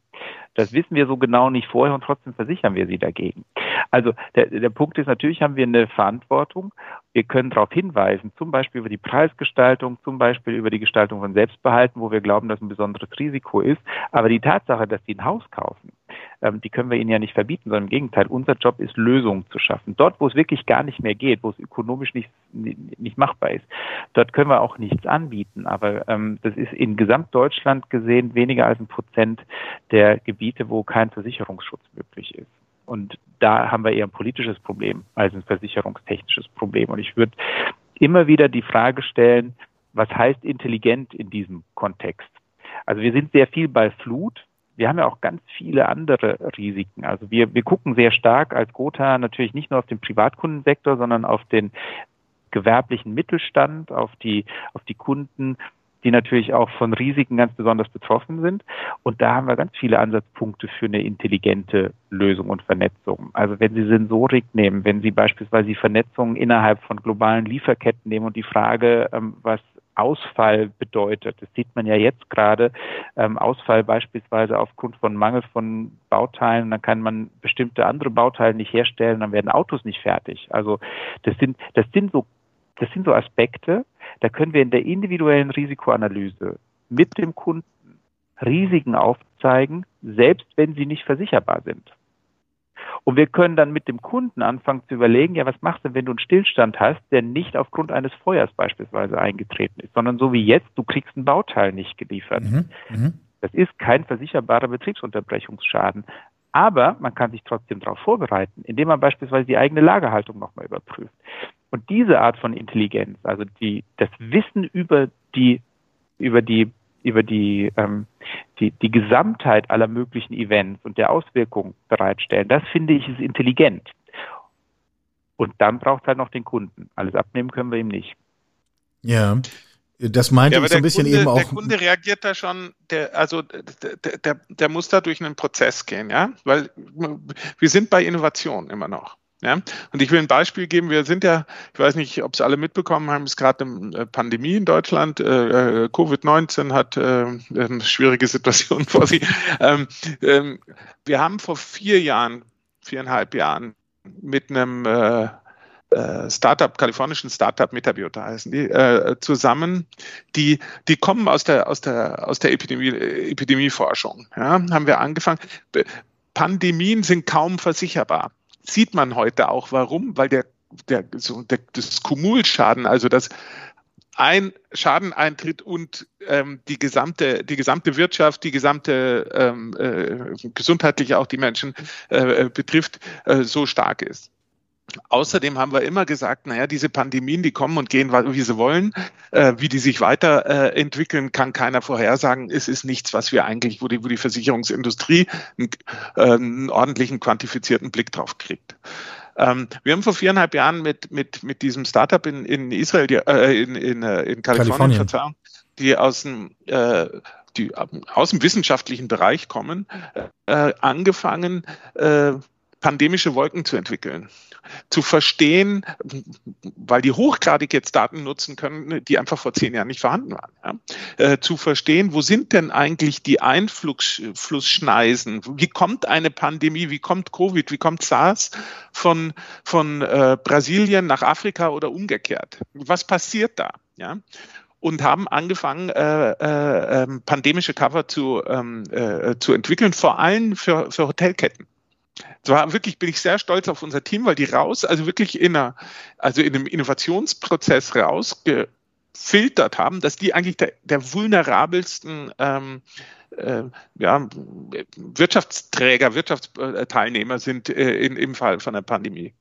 Das wissen wir so genau nicht vorher und trotzdem versichern wir sie dagegen. Also der, der Punkt ist, natürlich haben wir eine Verantwortung. Wir können darauf hinweisen, zum Beispiel über die Preisgestaltung, zum Beispiel über die Gestaltung von Selbstbehalten, wo wir glauben, dass ein besonderes Risiko ist. Aber die Tatsache, dass sie ein Haus kaufen, ähm, die können wir ihnen ja nicht verbieten, sondern im Gegenteil, unser Job ist, Lösungen zu schaffen. Dort, wo es wirklich gar nicht mehr geht, wo es ökonomisch nicht, nicht machbar ist, dort können wir auch nichts anbieten. Aber ähm, das ist in Gesamtdeutschland gesehen weniger als ein Prozent der Gebiete, wo kein Versicherungsschutz möglich ist. Und da haben wir eher ein politisches Problem als ein versicherungstechnisches Problem. Und ich würde immer wieder die Frage stellen, was heißt intelligent in diesem Kontext? Also wir sind sehr viel bei Flut. Wir haben ja auch ganz viele andere Risiken. Also wir, wir gucken sehr stark als Gotha natürlich nicht nur auf den Privatkundensektor, sondern auf den gewerblichen Mittelstand, auf die, auf die Kunden, die natürlich auch von Risiken ganz besonders betroffen sind. Und da haben wir ganz viele Ansatzpunkte für eine intelligente Lösung und Vernetzung. Also wenn Sie Sensorik nehmen, wenn Sie beispielsweise die Vernetzung innerhalb von globalen Lieferketten nehmen und die Frage, ähm, was Ausfall bedeutet. Das sieht man ja jetzt gerade. Ähm, Ausfall beispielsweise aufgrund von Mangel von Bauteilen. Dann kann man bestimmte andere Bauteile nicht herstellen. Dann werden Autos nicht fertig. Also das sind, das sind so, das sind so Aspekte, da können wir in der individuellen Risikoanalyse mit dem Kunden Risiken aufzeigen, selbst wenn sie nicht versicherbar sind. Und wir können dann mit dem Kunden anfangen zu überlegen, ja, was machst du, wenn du einen Stillstand hast, der nicht aufgrund eines Feuers beispielsweise eingetreten ist, sondern so wie jetzt, du kriegst ein Bauteil nicht geliefert. Mhm, mh. Das ist kein versicherbarer Betriebsunterbrechungsschaden. Aber man kann sich trotzdem darauf vorbereiten, indem man beispielsweise die eigene Lagerhaltung nochmal überprüft. Und diese Art von Intelligenz, also die, das Wissen über die, über die, über die, ähm, die, die Gesamtheit aller möglichen Events und der Auswirkungen bereitstellen, das finde ich ist intelligent. Und dann braucht es halt noch den Kunden. Alles abnehmen können wir ihm nicht. Ja. Das meinte ja, ich so ein bisschen Kunde, eben auch. Der Kunde reagiert da schon, der, also der, der, der muss da durch einen Prozess gehen, ja, weil wir sind bei Innovation immer noch. Ja? Und ich will ein Beispiel geben. Wir sind ja, ich weiß nicht, ob es alle mitbekommen haben, es ist gerade eine äh, Pandemie in Deutschland. Äh, äh Covid-19 hat äh, eine schwierige Situation [LAUGHS] vor sich. Ähm, ähm, wir haben vor vier Jahren, viereinhalb Jahren mit einem äh, äh, Startup, kalifornischen Startup Metabiota heißen die, äh, zusammen, die, die kommen aus der, aus der, aus der Epidemie, Epidemieforschung. Ja, haben wir angefangen. Pandemien sind kaum versicherbar sieht man heute auch warum, weil der, der, so der das Kumulschaden, also das ein Schaden eintritt und ähm, die gesamte die gesamte Wirtschaft, die gesamte ähm, äh, gesundheitlich auch die Menschen äh, betrifft, äh, so stark ist. Außerdem haben wir immer gesagt, naja, diese Pandemien, die kommen und gehen, wie sie wollen. Äh, wie die sich weiterentwickeln, kann keiner vorhersagen. Es ist nichts, was wir eigentlich, wo die, wo die Versicherungsindustrie einen, äh, einen ordentlichen quantifizierten Blick drauf kriegt. Ähm, wir haben vor viereinhalb Jahren mit, mit, mit diesem Startup in, in Israel, äh, in, in, äh, in Kalifornien, Kalifornien. Verzeihung, die aus dem äh, die aus dem wissenschaftlichen Bereich kommen, äh, angefangen, äh, pandemische Wolken zu entwickeln zu verstehen, weil die hochgradig jetzt Daten nutzen können, die einfach vor zehn Jahren nicht vorhanden waren. Ja? Äh, zu verstehen, wo sind denn eigentlich die Einflussschneisen? Wie kommt eine Pandemie? Wie kommt Covid? Wie kommt SARS von, von äh, Brasilien nach Afrika oder umgekehrt? Was passiert da? Ja? und haben angefangen, äh, äh, ähm, pandemische Cover zu, ähm, äh, zu entwickeln, vor allem für, für Hotelketten. Zwar wirklich bin ich sehr stolz auf unser Team, weil die raus, also wirklich in einer, also in einem Innovationsprozess rausgefiltert haben, dass die eigentlich der, der vulnerabelsten ähm, äh, ja, Wirtschaftsträger, Wirtschaftsteilnehmer sind äh, in, im Fall von der Pandemie.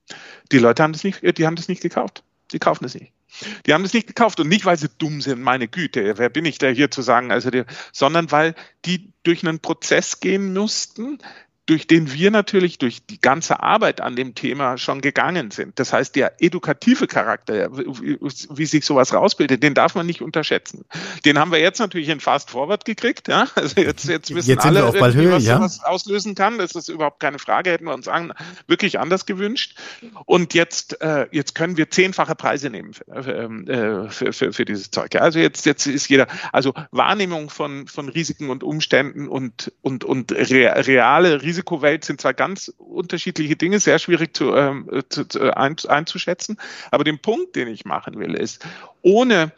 Die Leute haben das nicht, die haben das nicht gekauft. Die kaufen das nicht. Die haben das nicht gekauft und nicht, weil sie dumm sind, meine Güte, wer bin ich da hier zu sagen, also die, sondern weil die durch einen Prozess gehen mussten, durch den wir natürlich durch die ganze Arbeit an dem Thema schon gegangen sind. Das heißt, der edukative Charakter, wie sich sowas rausbildet, den darf man nicht unterschätzen. Den haben wir jetzt natürlich in Fast Forward gekriegt. Ja? [LAUGHS] Also jetzt, jetzt wissen jetzt alle, was ja? sowas auslösen kann. Das ist überhaupt keine Frage. Hätten wir uns an, wirklich anders gewünscht. Und jetzt, äh, jetzt können wir zehnfache Preise nehmen für, ähm, äh, für, für, für dieses Zeug. Also jetzt, jetzt ist jeder, also Wahrnehmung von, von Risiken und Umständen und, und, und reale Risiken Risikowelt sind zwar ganz unterschiedliche Dinge, sehr schwierig zu, ähm, zu, zu ein, einzuschätzen, aber den Punkt, den ich machen will, ist, ohne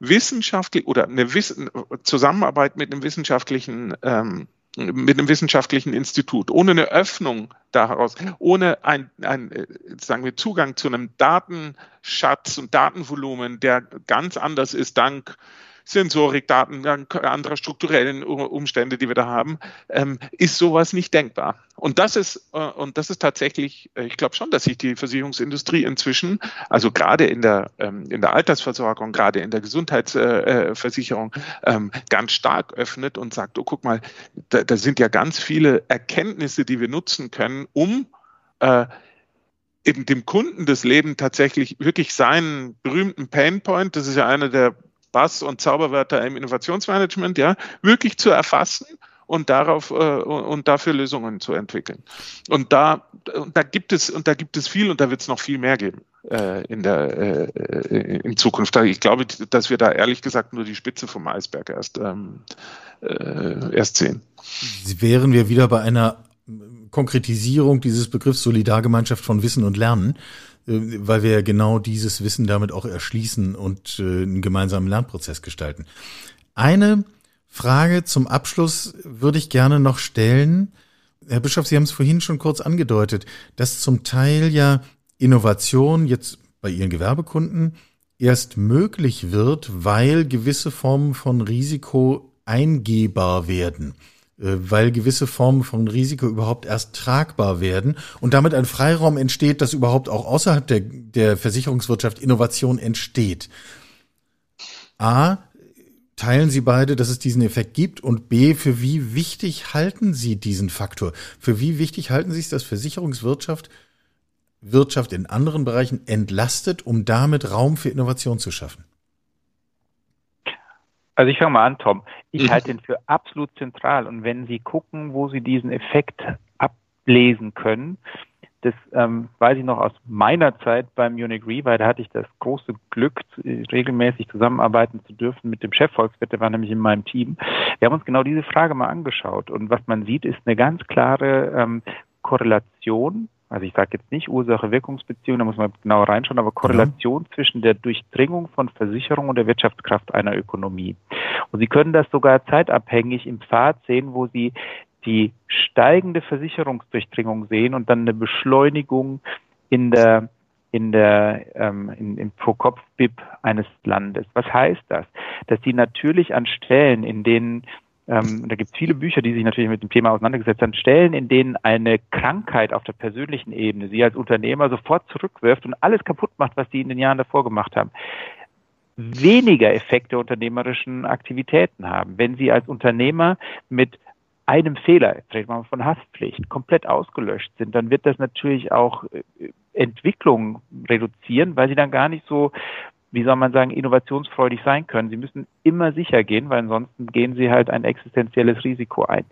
wissenschaftlich oder eine Wissen, Zusammenarbeit mit einem wissenschaftlichen ähm, mit einem wissenschaftlichen Institut, ohne eine Öffnung daraus, ohne ein, ein, sagen wir, Zugang zu einem Datenschatz und Datenvolumen, der ganz anders ist dank Sensorikdaten, anderer strukturellen Umstände, die wir da haben, ähm, ist sowas nicht denkbar. Und das ist, äh, und das ist tatsächlich, äh, ich glaube schon, dass sich die Versicherungsindustrie inzwischen, also gerade in der, ähm, in der Altersversorgung, gerade in der Gesundheitsversicherung, äh, ähm, ganz stark öffnet und sagt, oh, guck mal, da, da sind ja ganz viele Erkenntnisse, die wir nutzen können, um äh, eben dem Kunden das Leben tatsächlich wirklich seinen berühmten Painpoint, das ist ja einer der Bass- und Zauberwörter im Innovationsmanagement, ja, wirklich zu erfassen und darauf äh, und dafür Lösungen zu entwickeln. Und da, da gibt es und da gibt es viel und da wird es noch viel mehr geben äh, in der äh, in Zukunft. Ich glaube, dass wir da ehrlich gesagt nur die Spitze vom Eisberg erst ähm, äh, erst sehen. Wären wir wieder bei einer Konkretisierung dieses Begriffs Solidargemeinschaft von Wissen und Lernen, äh, weil wir ja genau dieses Wissen damit auch erschließen und äh, einen gemeinsamen Lernprozess gestalten. Eine Frage zum Abschluss würde ich gerne noch stellen. Herr Bischof, Sie haben es vorhin schon kurz angedeutet, dass zum Teil ja Innovation jetzt bei Ihren Gewerbekunden erst möglich wird, weil gewisse Formen von Risiko eingehbar werden. Äh, weil gewisse Formen von Risiko überhaupt erst tragbar werden und damit ein Freiraum entsteht, dass überhaupt auch außerhalb der, der Versicherungswirtschaft Innovation entsteht. A, teilen Sie beide, dass es diesen Effekt gibt und B, für wie wichtig halten Sie diesen Faktor? Für wie wichtig halten Sie es, dass Versicherungswirtschaft Wirtschaft in anderen Bereichen entlastet, um damit Raum für Innovation zu schaffen? Also ich fange mal an, Tom. Ich mhm. halte den für absolut zentral. Und wenn Sie gucken, wo Sie diesen Effekt ablesen können, das ähm, weiß ich noch aus meiner Zeit beim Munich Re, weil da hatte ich das große Glück, regelmäßig zusammenarbeiten zu dürfen mit dem Chefvolkswirt, der war nämlich in meinem Team. Wir haben uns genau diese Frage mal angeschaut und was man sieht, ist eine ganz klare ähm, Korrelation also ich sage jetzt nicht Ursache-Wirkungsbeziehung, da muss man genau reinschauen, aber Korrelation ja. zwischen der Durchdringung von Versicherung und der Wirtschaftskraft einer Ökonomie. Und Sie können das sogar zeitabhängig im Pfad sehen, wo Sie die steigende Versicherungsdurchdringung sehen und dann eine Beschleunigung in der in der ähm, in, im Pro-Kopf-BIP eines Landes. Was heißt das? Dass Sie natürlich an Stellen, in denen ähm, da gibt es viele Bücher, die sich natürlich mit dem Thema auseinandergesetzt haben, Stellen, in denen eine Krankheit auf der persönlichen Ebene Sie als Unternehmer sofort zurückwirft und alles kaputt macht, was Sie in den Jahren davor gemacht haben, weniger Effekte unternehmerischen Aktivitäten haben. Wenn Sie als Unternehmer mit einem Fehler, vielleicht mal von Haftpflicht, komplett ausgelöscht sind, dann wird das natürlich auch äh, Entwicklung reduzieren, weil sie dann gar nicht so wie soll man sagen, innovationsfreudig sein können. Sie müssen immer sicher gehen, weil ansonsten gehen sie halt ein existenzielles Risiko ein.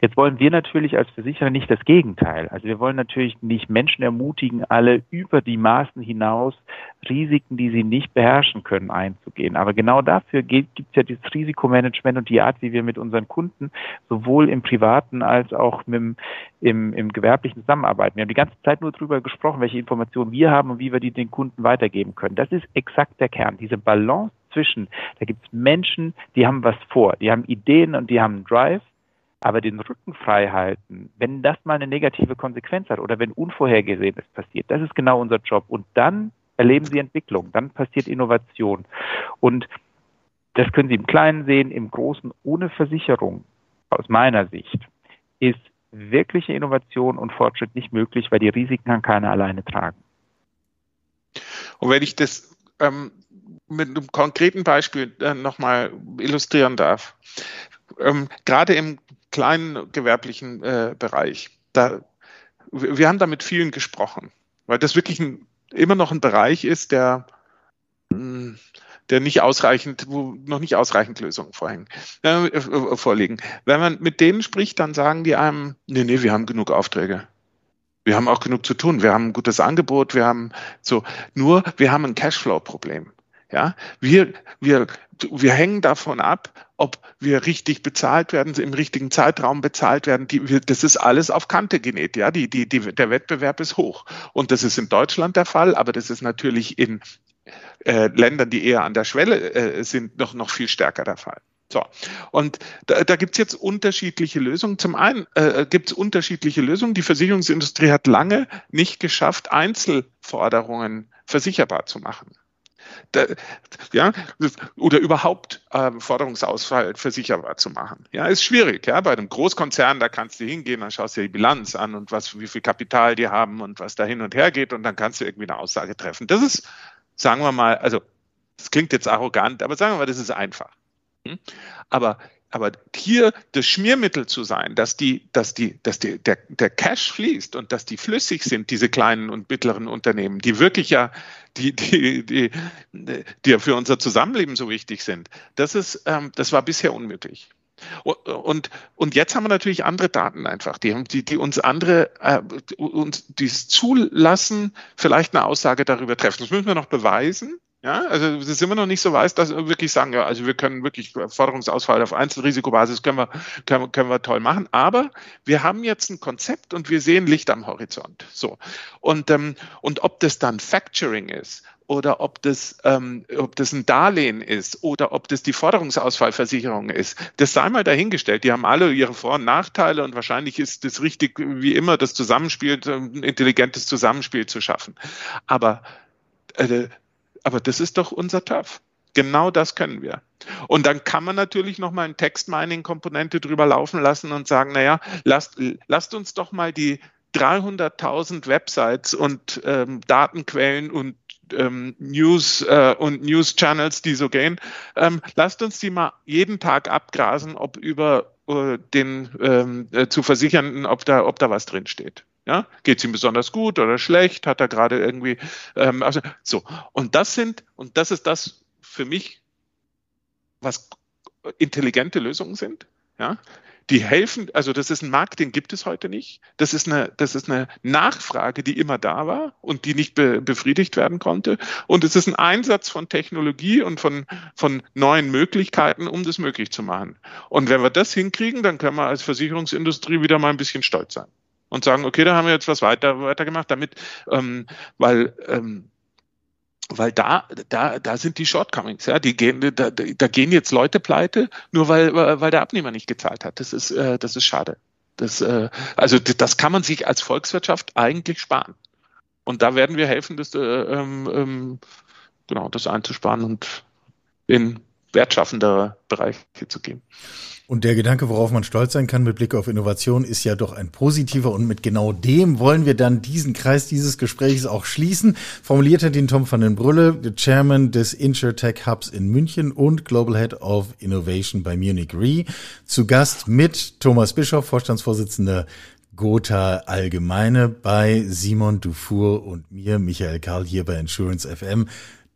Jetzt wollen wir natürlich als Versicherer nicht das Gegenteil. Also wir wollen natürlich nicht Menschen ermutigen, alle über die Maßen hinaus Risiken, die sie nicht beherrschen können, einzugehen. Aber genau dafür gibt es ja dieses Risikomanagement und die Art, wie wir mit unseren Kunden sowohl im privaten als auch im, im, im gewerblichen zusammenarbeiten. Wir haben die ganze Zeit nur darüber gesprochen, welche Informationen wir haben und wie wir die den Kunden weitergeben können. Das ist exakt der Kern. Diese Balance zwischen, da gibt es Menschen, die haben was vor, die haben Ideen und die haben Drive aber den Rücken frei halten, wenn das mal eine negative Konsequenz hat oder wenn Unvorhergesehenes passiert, das ist genau unser Job. Und dann erleben Sie Entwicklung, dann passiert Innovation. Und das können Sie im Kleinen sehen, im Großen ohne Versicherung, aus meiner Sicht, ist wirkliche Innovation und Fortschritt nicht möglich, weil die Risiken kann keiner alleine tragen. Und wenn ich das ähm, mit einem konkreten Beispiel äh, nochmal illustrieren darf. Ähm, gerade im kleinen gewerblichen äh, Bereich. Da, wir haben da mit vielen gesprochen, weil das wirklich ein, immer noch ein Bereich ist, der, hm, der nicht ausreichend, wo noch nicht ausreichend Lösungen vorhängen, äh, vorliegen. Wenn man mit denen spricht, dann sagen die einem, nee, nee, wir haben genug Aufträge. Wir haben auch genug zu tun. Wir haben ein gutes Angebot. Wir haben so, nur wir haben ein Cashflow-Problem. Ja, wir, wir, wir hängen davon ab, ob wir richtig bezahlt werden, im richtigen Zeitraum bezahlt werden. Die, das ist alles auf Kante genäht. Ja, die, die, die, der Wettbewerb ist hoch. Und das ist in Deutschland der Fall, aber das ist natürlich in äh, Ländern, die eher an der Schwelle äh, sind, noch, noch viel stärker der Fall. So, und da, da gibt es jetzt unterschiedliche Lösungen. Zum einen äh, gibt es unterschiedliche Lösungen. Die Versicherungsindustrie hat lange nicht geschafft, Einzelforderungen versicherbar zu machen da, ja, oder überhaupt ähm, Forderungsausfall versicherbar zu machen. Ja, ist schwierig. Ja, bei einem Großkonzern, da kannst du hingehen, dann schaust du dir die Bilanz an und was, wie viel Kapital die haben und was da hin und her geht und dann kannst du irgendwie eine Aussage treffen. Das ist, sagen wir mal, also, das klingt jetzt arrogant, aber sagen wir mal, das ist einfach. Hm? Aber aber hier das Schmiermittel zu sein, dass die, dass die, dass die, der, der Cash fließt und dass die flüssig sind, diese kleinen und mittleren Unternehmen, die wirklich ja, die, die, die, die ja für unser Zusammenleben so wichtig sind, das ist, ähm, das war bisher unmöglich. Und, und jetzt haben wir natürlich andere Daten einfach, die, die, die uns andere, äh, uns dies zulassen, vielleicht eine Aussage darüber treffen. Das müssen wir noch beweisen. Ja, also ist immer noch nicht so weiß, dass wir wirklich sagen, ja, also wir können wirklich Forderungsausfall auf Einzelrisikobasis können wir, können, können wir toll machen, aber wir haben jetzt ein Konzept und wir sehen Licht am Horizont. So. Und, ähm, und ob das dann Factoring ist oder ob das, ähm, ob das ein Darlehen ist oder ob das die Forderungsausfallversicherung ist, das sei mal dahingestellt. Die haben alle ihre Vor- und Nachteile und wahrscheinlich ist es richtig, wie immer, das Zusammenspiel, ein intelligentes Zusammenspiel zu schaffen. Aber äh, aber das ist doch unser Turf. Genau das können wir. Und dann kann man natürlich noch mal eine Textmining-Komponente drüber laufen lassen und sagen, naja, lasst, lasst uns doch mal die 300.000 Websites und ähm, Datenquellen und ähm, News äh, und News Channels, die so gehen, ähm, lasst uns die mal jeden Tag abgrasen, ob über äh, den ähm, äh, zu versichernden, ob da, ob da was drin steht. Ja, geht es ihm besonders gut oder schlecht? Hat er gerade irgendwie, ähm, also so. Und das sind, und das ist das für mich, was intelligente Lösungen sind. Ja, die helfen, also das ist ein Markt, den gibt es heute nicht. Das ist eine, das ist eine Nachfrage, die immer da war und die nicht be, befriedigt werden konnte. Und es ist ein Einsatz von Technologie und von, von neuen Möglichkeiten, um das möglich zu machen. Und wenn wir das hinkriegen, dann können wir als Versicherungsindustrie wieder mal ein bisschen stolz sein und sagen, okay, da haben wir jetzt was weiter, gemacht, damit, ähm, weil, ähm, weil da, da, da sind die Shortcomings, ja, die gehen, da, da gehen jetzt Leute pleite, nur weil, weil der Abnehmer nicht gezahlt hat. Das ist, äh, das ist schade. Das, äh, also das kann man sich als Volkswirtschaft eigentlich sparen. Und da werden wir helfen, das, äh, ähm, ähm genau, das einzusparen und in wertschaffendere Bereiche zu gehen. Und der Gedanke, worauf man stolz sein kann mit Blick auf Innovation, ist ja doch ein positiver. Und mit genau dem wollen wir dann diesen Kreis dieses Gesprächs auch schließen. Formuliert hat ihn Tom van den Brülle, Chairman des InsurTech Hubs in München und Global Head of Innovation bei Munich Re. Zu Gast mit Thomas Bischoff, Vorstandsvorsitzender Gotha Allgemeine bei Simon Dufour und mir, Michael Karl, hier bei Insurance FM.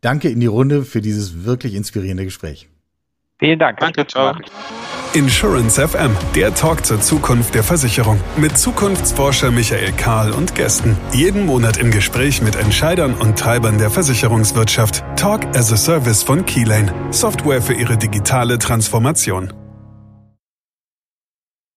Danke in die Runde für dieses wirklich inspirierende Gespräch. Vielen Dank. Danke, ciao. Insurance FM, der Talk zur Zukunft der Versicherung. Mit Zukunftsforscher Michael Kahl und Gästen. Jeden Monat im Gespräch mit Entscheidern und Treibern der Versicherungswirtschaft. Talk as a Service von Keylane. Software für ihre digitale Transformation.